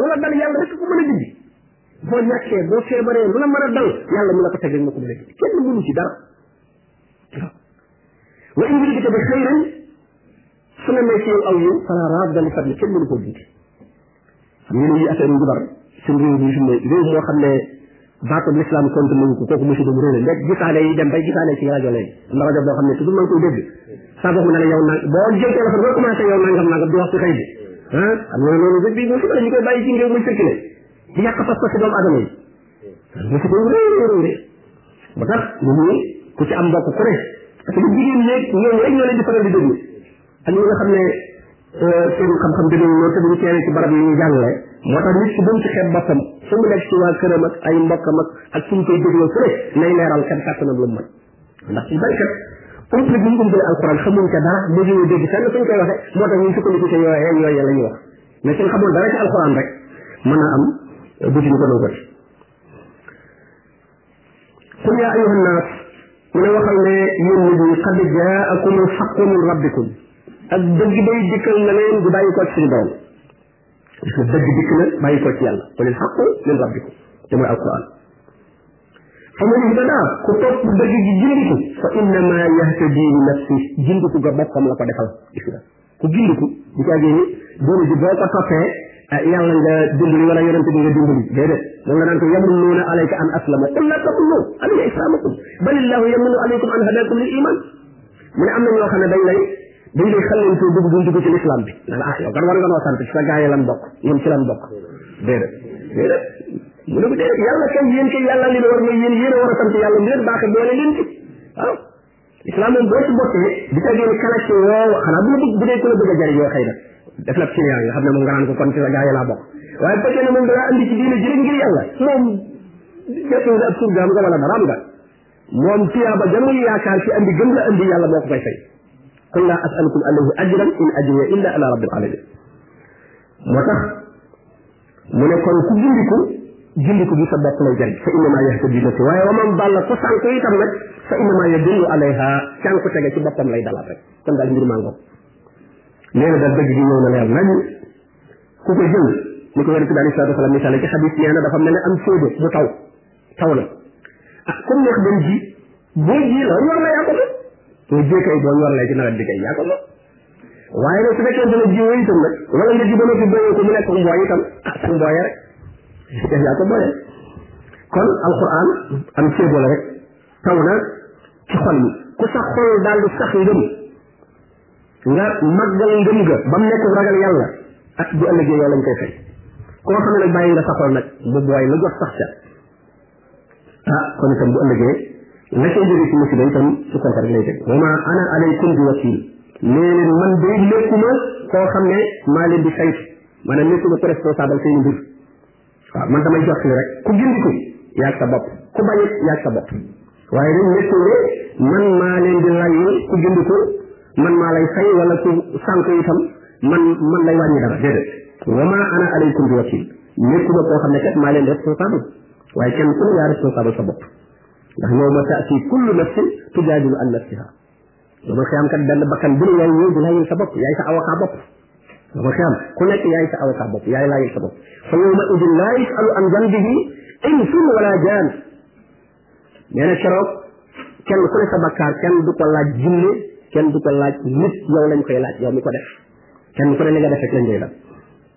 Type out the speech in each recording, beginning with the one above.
lu la dal yàlla rek ko mën a dindi boo ñàkkee boo feebaree lu la mën a dal yàlla mu la ko teg rek moo ko mën a dindi kenn mënu ci dara waaw wa in yuridka bi xayrin su la may ci yow aw yow fala raadda li fadli kenn mënu koo dindi xam nga ne yi affaire yu njubar suñ réew mi fi mu ne réew moo xam ne baatab lislaam compte nañu ko kooku musiba mu réy la léegi gisaane yi dem bay gisaane ci rajo léegi am na rajo boo xam ne toujours maa ngi koy dégg saa boo xam ne la yow nag boo jël téléphone boo commencé yow nangam nangam di wax ci xëy bi ah xam nga loolu bi bi musiba la ñu koy bàyyi ci ngéew muy circulé di yàq pas-pas doomu adama yi musiba mu réy réy réy ba tax ñu ku ci am mbokk ku ne parce que jigéen ñeeg ñoom rek ñoo leen di faral di déglu ak ñi nga xam ne euh, seen xam-xam bi dañu loolu te duñu teewee ci barab yi ñuy jàngale moo tax nit ki bu mu ci xeeb boppam fu mu nekk ci waa këram ak ay mbokkam ak ak fu mu koy dégloo fu rek nay leeral kenn kàttanam lu mu mën ndax ci baykat umple bi ñu umpale alquran xamuñ ca dara mu ñu dégg fenn fuñ koy waxe moo tax ñu sukkandiku ca yooyee yooyee la ñuy wax mais suñ xamoon dara ci alquran rek mën a am dutuñu ko nangooti qul yaa ayuha nnaas mu ne waxal ne yéen nit ñi qad jaakum alxaqu min rabbikum ak dëgg day dikkal na leen di bàyyi ko ci suñu borom parce que dëgg dikk na bàyyi ko ci yàlla qul alxaqu min rabbikum te mooy alquran fa man ihtada ku topp dëgg gi gindiku fa innama yahtadi li nafsi gindiku ga boppam la ko defal gis nga ku gindiku bu ci àggee ni diine ji boo ko toppee ah, yàlla nga dimbali wala yonent bi nga dimbali déedéet moom la naan ko yamulluuna alayka an aslama qul la tamullu alayya islaamakum balillahu yamullu alaykum an hadakum lil iman mu ne am na ñoo xam ne dañ lay dañ lay xal leen soo dugg duñ dugg ci lislaam bi naan ah yow kan war nga noo sant ci sa gaa yi lan bokk ñun ci lan bokk déedéet déedéet mu ne ko déedéet yàlla kay yéen kay yàlla li war mooy yéen yéen a war a sant yàlla mu leen baaxe boole leen ci waaw islam moom boo ci bokkee di ca génn kala ci woo xanaa bu la bëgg bu dee ku la bëgg a jariñoo xëy na def la client nga xam ne moom nga naan ko kon ci sa gaa yi laa bokk waaye bu fekkee ne moom dalaa andi ci diine ji rek ngir yàlla moom jàppee nga ab surgaam nga wala daraam nga moom tiyaaba jamul yaakaar ci andi gëm la andi yàlla moo ko koy fay qul laa asalukum alayhi ajran in ajriya illa ala rabbil alamin moo tax mu ne kon ku gindiku gindiku bi sa bopp lay jëriñ fa innama yahtadi nafsi waaye wa man dalla ku sànk itam nag fa innama yadullu alayha sànk tege ci boppam lay dalaat rek kon daal mbir maa ngoog nee na daal dëgg gi ñëw na leer nañ ku ko jël ni ko yonente bi alei salatu wasalam misaale ci xadis nee na dafa mel ne am séede bu taw taw na ah comme neex dem ji boo ji la ñor la yaa ko moom boo jee kay boo ñor la ci nawet bi kay yaa ko moom waaye nag su fekkee dana jiwoo itam nag wala nga ji ba noppi booyee ko mu nekk mbooy itam ah sa mbooyee rek def yaa ko booyee kon alquran am séebo la rek taw na ci xol yi ku sa xol daal di sax ngëm nga màggal ngëm ga ba mu nekk ragal yàlla ak bu ëllëgee yow lañ koy fay koo xam ne nag bàyyi nga sa xol nag mu booy la jot sax ca ah kon itam bu ëllëgee la cay jóge ci musiba itam su ko rek lay teg wa ma ana alaykum bi wakil nee leen man de nekkuma koo xam ne maa leen di saytu maanaam nekkuma ko responsable seen mbir waaw man damay jox rek ku gindi ko yaag sa bopp ku bañ it yaag sa bopp waaye dañ nekkul ne man maa leen di layoo ku gindi ko man maa lay fay wala ku sànq itam man man lay wàññi dara déedéet wa ma ana alaykum bi wakil nekkuma koo xam ne kat maa leen responsable waaye kenn ku ne yaa responsable sa bopp ndax yow ma taati kullu nafsin tujaadilu an nafsiha yow ma xiyaam kat benn bakkan bu ne yaay ñëw di laajal sa bopp yaay sa avocat bopp yow ma xiyaam ku nekk yaay sa avocat bopp yaay laajal sa bopp fa yow ma idin laa yusalu an zanbihi insun wala jaan nee na keroog kenn ku ne sa bakkaar kenn du ko laaj jinne kenn du ko laaj nit yow lañ koy laaj yow mi ko def kenn ku ne li nga def rek lañ koy laaj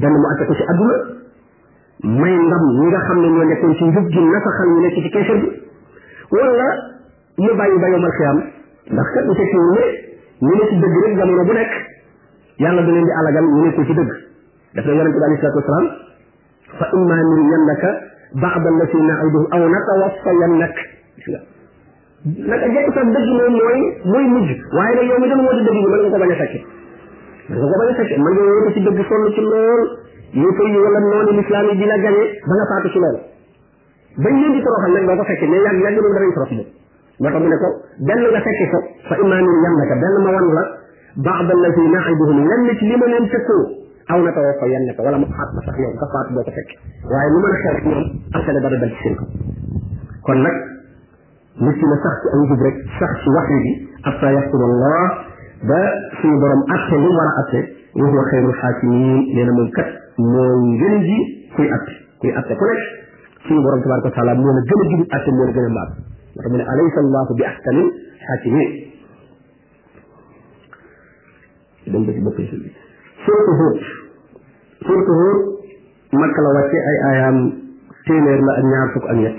benn mu atte ko ci adduna may ndam ñi nga xam ne ñoo nekkoon ci njub gi nasaxal ñu nekk ci keefar bi wala mu bàyyi ba yomal xiyaam ndax kat bu fekkee ne ñu ne ci dëgg rek jamono bu nekk yàlla da leen di alagal ñu nekkul ci dëgg daf na yonente bi alayhi salatu wasalaam fa imma nuriyannaka ba'da allati na'iduhum aw natawaffayannaka gis nga naka jekk sax dëgg moom mooy mooy mujj waaye nag yow mi doon woote dëgg bi mën nga ko bañ a fekke mën nga ko bañ a fekke mën nga woote ci dëgg sonn ci lool yow fay wala noonu lislaam yi di la gañe ba nga faatu ci loolu bañ leen di toroxal nag doo ko fekke mais yàgg yàgg moom danañ torox moom moo tax mu ne ko benn nga fekke ko fa imaamin yan naka benn ma wan la baax ba la fi naaxiduhum lenn ci li ma leen tëkkoo aw na tawoo fa yan naka wala mu xaat ma sax yow nga faatu doo ko fekke waaye lu mën a xew ci ñoom asale dara dal ci seen ko kon nag nit ki na sax ci am jub rek sax ci wax bi hatta yaxkum allah ba suñu borom atte li war a atte wa huwa xayrul xaakimiin nee na moom kat mooy ngën ji kuy atte kuy atte ku nekk suñu borom tabaraka wa taala moo la gën a jub atte moo la gën a maab moo tax mu ne alaysa allahu bi ahkamil xaakimiin dem ba ci bopp yi suratu Huud suratu Huud Makka la wàcce ay ayaam téeméer la ak ñaar fukk ak ñett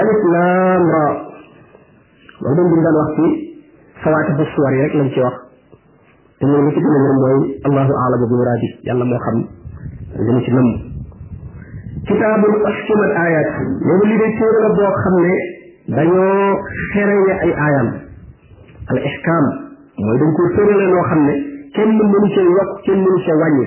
alif laam ra loolu moom duñ daan wax ci fawaatifu suwar yi rek lañ ci wax te loolu li ci gën a wér mooy allahu aalama bi muraadi yàlla moo xam li mu ci nam kitaabul ahkimat ayat loolu li day téere la boo xam ne dañoo xereñe ay aayam al ihkam mooy dañ ko tërale loo xam ne kenn mënu cee yokk kenn mënu cee wàññi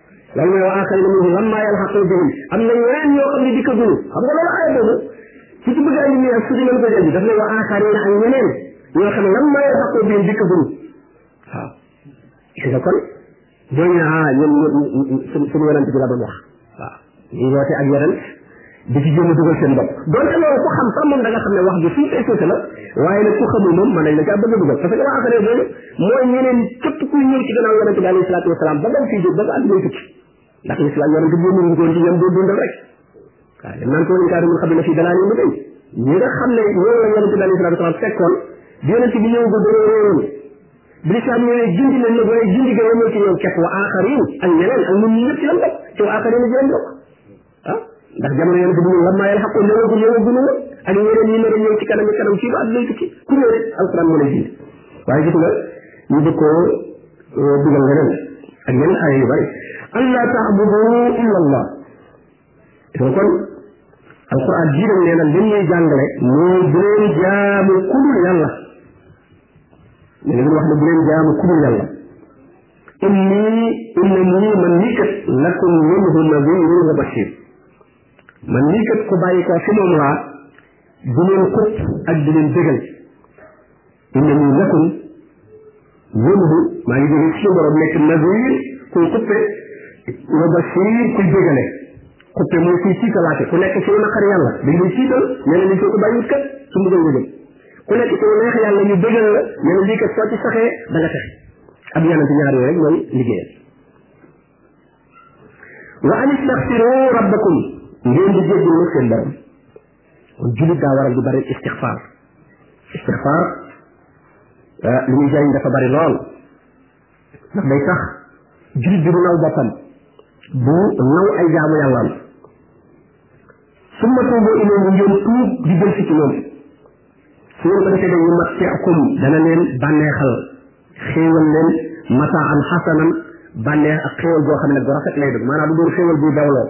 loolu mooy wa axarina minhum lamma yalxaqu bihim am na ñeneen ñoo xam ne dikkaguñu xam nga loolu aaya boobu su ci bëgg a indi ak su di mën ko jël daf ne wa axarina ak ñeneen ñoo xam ne lamma yalxaqu bihim dikkaguñu waaw gis nga kon ñooñu ah ñoom suñu yonent bi la doon wax waaw ñu woote ak yonent di ci jéem a dugal seen bopp donte loolu ku xam sax moom da nga xam ne wax ji fii tey tuuti la waaye nag ku xamul moom mën nañ la caa bëgg a dugal parce que waa affaire boobu mooy ñeneen képp kuy ñëw ci gannaaw yonent bi alayhi salaatu wasalaam ba daw fii jóg ba ba àdduna tukki ndax lislaam yonent bi mënuñu ko ci ñoom doo dundal rek waaw dem naan ko woon kaari mun xam ne fii dalaa ñu mu tey ñi nga xam ne ñoom la yonent bi alayhi salaatu wasalaam fekkoon bi yonent bi ñëwagul dañoo réeroon bi lislaam ñëwee gindi leen nag waaye gindi ga yemul ci ñoom képp wa aaxarin ak ñeneen ak ñun ñëpp ci lan bokk ci wa aaxarin ci lan bokk ah ndax jamono yonent bi ñëw lammaa yalxaqu ñëwagul ñëwagul woon ak ñeneen ñi nar a ñëw ci kanam i kanam fii ba àdduna tukki ku ñëw rek alquran moo lay gindi waaye gis nga ñu bëgg koo dugal leneen ak yeneen aaya yu bari allah taabudu illa allah kon kon alquran jii nag nee na li ñuy jàngale mooy bu leen jaamu ku dul yàlla nee na li wax ne bu leen jaamu ku dul yàlla inni inna nii man nii kat lakum minhu nadirun wa bashir man nii kat ku bàyyi ko fi moom laa di leen xut ak di leen bégal inna nii lakum minhu maa ngi jóge ci borom nekk nazir kuy xuppe wa bashir kuy bégale xuppe mooy kuy tiitalaate ku nekk ci naqar yàlla dañ lay tiital nee na li soo ko bàyyiwut kat su mbugal nga jëm ku nekk ci neex yàlla ñu bégal la nee na lii kat soo ci saxee da nga texe ab yonent ñaar yooyu rek mooy liggéeyal wa an istaxfiru rabbakum ngeen di jéggalu seen borom kon jullit daa war a di bari istixfaar istixfaar ah, li muy jariñ dafa bari lool ndax day tax jullit bi du naw boppam bu naw ay jaamu yàllaam summa tuubu ilayhi ngeen tuub di jël si ci moom su ngeen ko defee dañu mat seekum dana leen bànneexal xéewal leen mataa am xasanan bànneex ak xéewal boo xam ne bu rafet lay doon maanaam bu doon xéewal buy dawloo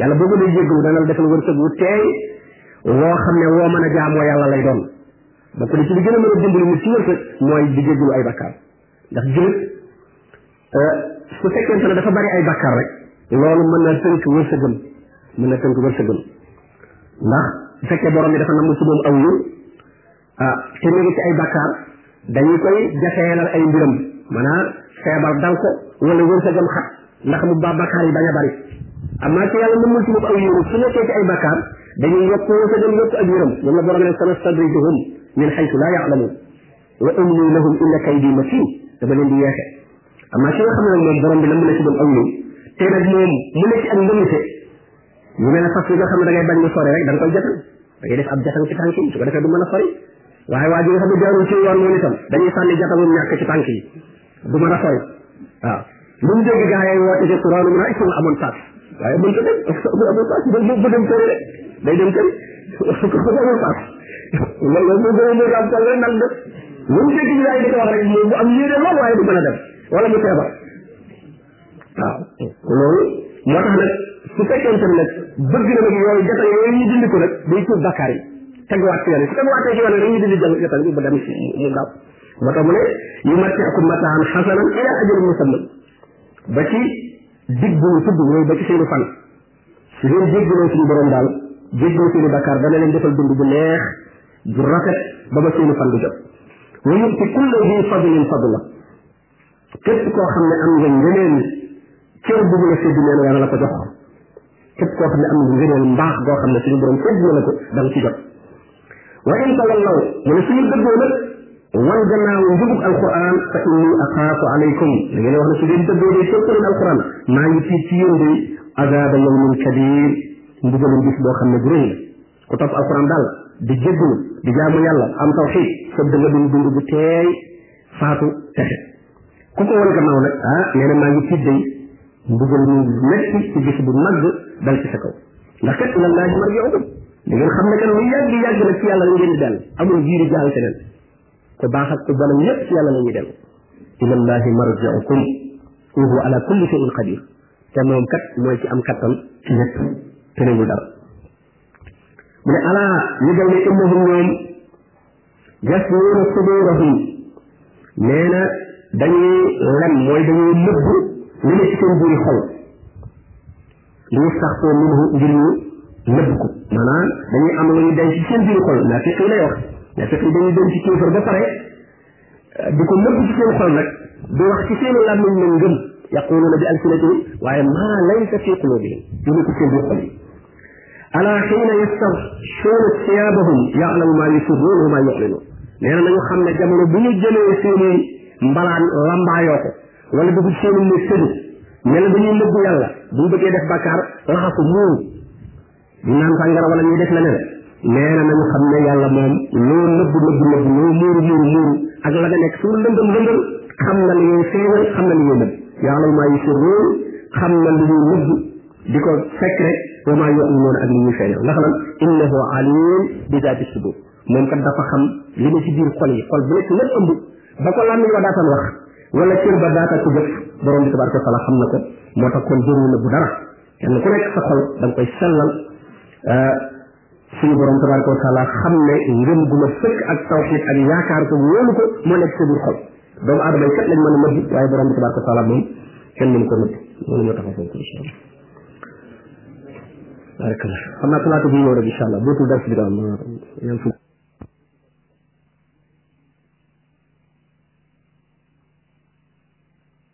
yàlla boo ko dee jéggalu dana la defal wërsëg wu teey woo xam ne woo mën a jaamoo yàlla lay doon bokk na ci li gën a mën a dimbali nit ci wërsëg mooy di jéggalu ay bakkaar ndax jullit euh, su fekkente ne dafa bari ay bàkkaar rek loolu mën na tënk wërsëgam mën na tënk wërsëgam ndax bu fekkee borom bi dafa namm ci moom aw yiw ah te mu ngi ci ay bàkkaar dañu koy jafeelal ay mbiram maanaam feebar dal ko wala wërsëgam xat ndax mu ba bàkkaar yi bañ a bari amaa ci yàlla nammul ci moom aw yiw su nekkee ci ay bàkkaar dañuy yokk wërsëgam yokk ak yiram moom la borom ne sanastadrijuhum min xaytu laa yaalamuun wa umli lahum inna kaydi matin dama leen di yeexe amaa ki nga xam ne nag moom borom bi lam na ci doon aw ñëw te nag moom mu nekk ak ngëmite ñu mel ne fas yi nga xam ne da ngay bañ mu sori rek da nga koy jatal da ngay def ab jatal ci tànk yi su ko defee du mën a sori waaye waa ji nga xam ne jaarul ci yoon moom itam dañuy sànni jatalum ñàkk ci tànk yi du mën a sori waaw lu mu dégg gaa yi woote ci courant lu mu naa islam amoon paas waaye mën ko dem amoon paas ba mu dem kër rek day dem kër ko amoon paas loolu mu gën a mu rab ko rek nag def lu mu dégg gaa yi di ko wax rek mu am yéene lool waaye du mën a dem wala mu feebar waaw loolu moo tax nag su fekkente ne nag bëgg na nag yooyu jotal yooyu ñu dindi ko nag day tuub bakkaar yi teguwaat ci yoon su teguwaatee ci yoon dañuy dindi jotal bi ba dem mu gaaw moo tax mu ne yu matiakum mataan xasanan ila ajal musamman ba ci dig bu ñu tudd mooy ba ci seeni fan su ngeen jéggaloo suñu borom daal jéggal seeni bakkaar dana leen defal dund bu neex bu rafet ba ba seeni fan di jot wa yu'ti kulla dhi fadlin fadla képp koo xam ne am nga ngëneel cër bu la sédd nee na yàlla la ko jox képp koo xam ne am nga ngëneel mbaax goo xam ne suñu borom sédd na la ko da nga ci jot wa in tawallaw mu ne suñu dëggoo nag wan gannaaw njubug alquran fa inni axaafu alaykum da ngeen wax ne su ngeen dëggoo dee topp leen alquran maa ngi tiit ci yéen de azaaba yawmin kabir mbugalum bis boo xam ne bu rëy la ku topp alxuraan daal di jéggalu di jaamu yàlla am tawxiid sa dënga dund dund bu teey faatu texe ku ko wan gannaaw nag ah nee na maa ngi tiit day mbugal mu metti ci bis bu mag dal ci sa kaw ndax kat ila laahi marji'ukum da ngeen xam ne kan lu yàgg yàgg nag ci yàlla la ngeen di dal amul jiiri jaal feneen ku baax ak ku bonam yépp ci yàlla la ñuy dem ila laahi marji'ukum wa huwa ala kulli shay'in qadir te moom kat mooy ci am kattan ci lépp te newul dara mu ne alaa yëgal ne innahum ñoom yasluuna sudurahum nee na dañuy lem mooy dañuy nëbb li ne ci seen biir xol li ñu sax soo minhu ngir ñu nëbb ko maanaam dañuy am lu ñu denc ci seen biir xol naa fiq yi lay wax naa fiq yi dañuy denc kéefar ba pare di ko nëbb ci seen xol nag di wax ci seen làmmiñ na ngëm yaquluuna bi alsinatihim waaye maa laysa fi qulubihim ñu ne ko seen biir xol yi ala xiina yastaxshuuna siyaabahum yaalamu maa yusirruun wa maa yuxlinuun nee na nañu xam ne jamono bu ñu jëlee seeni mbalaan lambaayoo ko wala dugg seeni ne tëdd mel na dañuy nëbbu yàlla bu ñu bëggee def bàkkaar laxasu muuru di naan sàngara wala ñuy def leneen nee na nañu xam ne yàlla moom loo nëbb nëbb nëbb loo muuru muuru muuru ak la nga nekk suñu lëndëm lëndëm xam na li ñuy feeñal xam na li ñuy nëbb yàlla maa yi sirruun xam na li ñuy nëbb di ko fekk rek wa maa yu'linuun ak li ñuy feeñal ndax lan innahu alim bi zaati sudur moom kat dafa xam li ne ci biir xol yi xol bu nekk lépp ëmb ba ko làmmiñ wa daataan wax wala cër ba daata ko jëf borom bi tabaraka wa taala xam na ko moo tax kon jëru na bu dara kenn ku nekk sa xol da nga koy sellal euh, suñu borom tabaraka wa taala xam ne ngëm gu ma sëkk ak tawxid ak yaakaar ko wóolu ko moo nekk sa biir xol doomu aadama yi kat lañ mën a nëbb waaye borom bi tabaraka wa taala moom kenn mënu ko nëbb loolu moo tax a fonk incha allah barakallah xam naa talaata bi ñëw rek incha allah bootul dars bi daal ma yam fu